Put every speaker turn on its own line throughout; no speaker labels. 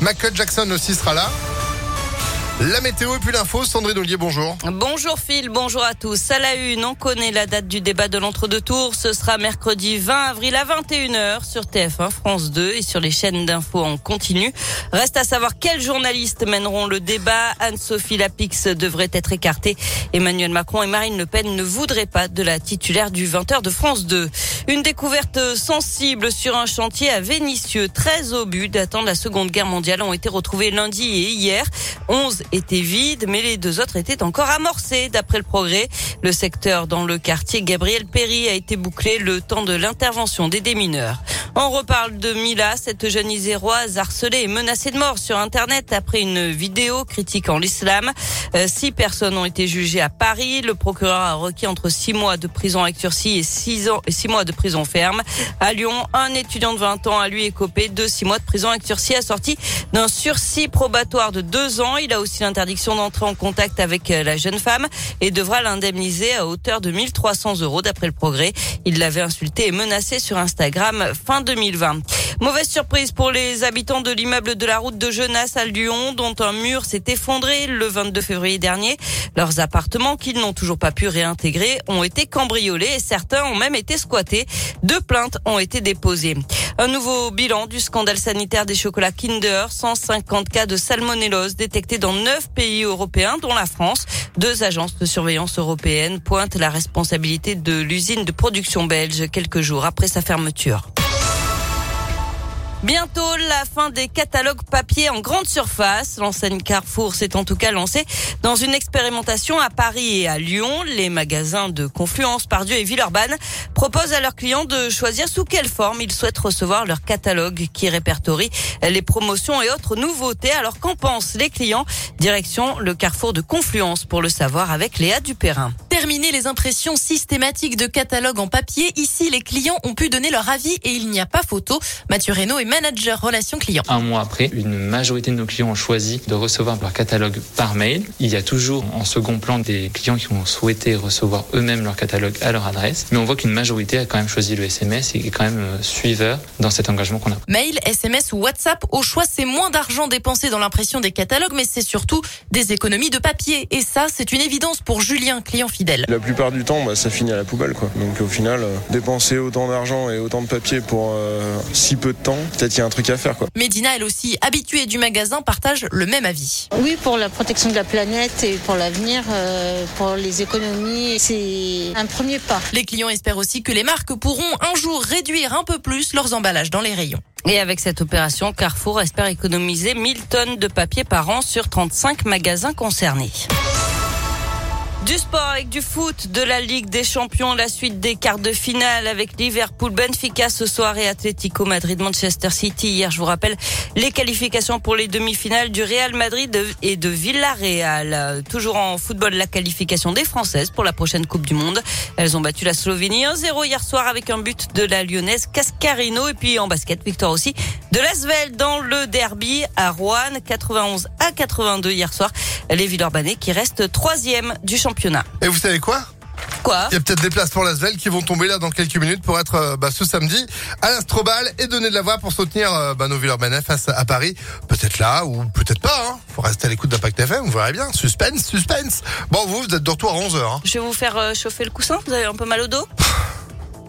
Michael Jackson aussi sera là. La météo et puis l'info, Sandrine Ollier, bonjour.
Bonjour Phil, bonjour à tous. À la une, on connaît la date du débat de l'entre-deux tours. Ce sera mercredi 20 avril à 21h sur TF1, France 2 et sur les chaînes d'infos en continu. Reste à savoir quels journalistes mèneront le débat. Anne-Sophie Lapix devrait être écartée. Emmanuel Macron et Marine Le Pen ne voudraient pas de la titulaire du 20h de France 2. Une découverte sensible sur un chantier à Vénissieux. 13 obus datant de la Seconde Guerre mondiale ont été retrouvés lundi et hier. 11 étaient vides, mais les deux autres étaient encore amorcés. D'après le progrès, le secteur dans le quartier Gabriel Péry a été bouclé le temps de l'intervention des démineurs. On reparle de Mila, cette jeune iséroise harcelée et menacée de mort sur Internet après une vidéo critiquant l'islam. Euh, six personnes ont été jugées à Paris. Le procureur a requis entre six mois de prison avec sursis et six ans six mois de prison ferme. À Lyon, un étudiant de 20 ans a lui écopé de six mois de prison avec sursis assorti d'un sursis probatoire de deux ans. Il a aussi l'interdiction d'entrer en contact avec euh, la jeune femme et devra l'indemniser à hauteur de 1300 euros d'après le progrès. Il l'avait insulté et menacé sur Instagram fin 2020. Mauvaise surprise pour les habitants de l'immeuble de la route de Genasse à Lyon, dont un mur s'est effondré le 22 février dernier. Leurs appartements, qu'ils n'ont toujours pas pu réintégrer, ont été cambriolés et certains ont même été squattés. Deux plaintes ont été déposées. Un nouveau bilan du scandale sanitaire des chocolats Kinder. 150 cas de salmonellose détectés dans neuf pays européens, dont la France. Deux agences de surveillance européennes pointent la responsabilité de l'usine de production belge quelques jours après sa fermeture. Bientôt la fin des catalogues papier en grande surface. L'enseigne Carrefour s'est en tout cas lancée dans une expérimentation à Paris et à Lyon. Les magasins de Confluence, Pardieu et Villeurbanne proposent à leurs clients de choisir sous quelle forme ils souhaitent recevoir leur catalogue qui répertorie les promotions et autres nouveautés. Alors qu'en pensent les clients? Direction le Carrefour de Confluence pour le savoir avec Léa Dupérin.
Terminer les impressions systématiques de catalogues en papier. Ici, les clients ont pu donner leur avis et il n'y a pas photo. Mathieu Reynaud est manager relation client.
Un mois après, une majorité de nos clients ont choisi de recevoir leur catalogue par mail. Il y a toujours en second plan des clients qui ont souhaité recevoir eux-mêmes leur catalogue à leur adresse. Mais on voit qu'une majorité a quand même choisi le SMS et est quand même euh, suiveur dans cet engagement qu'on a.
Mail, SMS ou WhatsApp, au choix, c'est moins d'argent dépensé dans l'impression des catalogues, mais c'est surtout des économies de papier. Et ça, c'est une évidence pour Julien, client fidèle.
La plupart du temps, bah, ça finit à la poubelle. Quoi. Donc au final, euh, dépenser autant d'argent et autant de papier pour euh, si peu de temps, peut-être qu'il y a un truc à faire. Quoi.
Médina, elle aussi, habituée du magasin, partage le même avis.
Oui, pour la protection de la planète et pour l'avenir, euh, pour les économies, c'est un premier pas.
Les clients espèrent aussi que les marques pourront un jour réduire un peu plus leurs emballages dans les rayons.
Et avec cette opération, Carrefour espère économiser 1000 tonnes de papier par an sur 35 magasins concernés. Du sport avec du foot, de la Ligue des Champions, la suite des quarts de finale avec Liverpool, Benfica ce soir et Atlético Madrid, Manchester City. Hier, je vous rappelle les qualifications pour les demi-finales du Real Madrid et de Villarreal. Toujours en football, la qualification des Françaises pour la prochaine Coupe du Monde. Elles ont battu la Slovénie 1-0 hier soir avec un but de la Lyonnaise Cascarino et puis en basket, victoire aussi de l'Asvel dans le derby à Rouen, 91 à 82 hier soir. Les Villeurbanais qui restent troisième du championnat.
Et vous savez quoi?
Quoi?
Il y a peut-être des places pour l'Asvel qui vont tomber là dans quelques minutes pour être euh, bah, ce samedi à l'Astrobal et donner de la voix pour soutenir euh, bah, nos Villeurbanais face à Paris. Peut-être là ou peut-être pas. Hein. Faut rester à l'écoute d'Impact FM, vous verrez bien. Suspense, suspense. Bon, vous, vous êtes de retour à 11h. Hein.
Je vais vous faire euh, chauffer le coussin. Vous avez un peu mal au dos?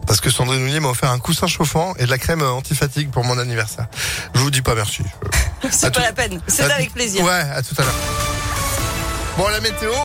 Parce que Sandrine Nounier m'a offert un coussin chauffant et de la crème anti-fatigue pour mon anniversaire. Je vous dis pas merci.
C'est pas
tout-
la peine. C'est avec plaisir.
Ouais, à tout à l'heure. Bon, la météo.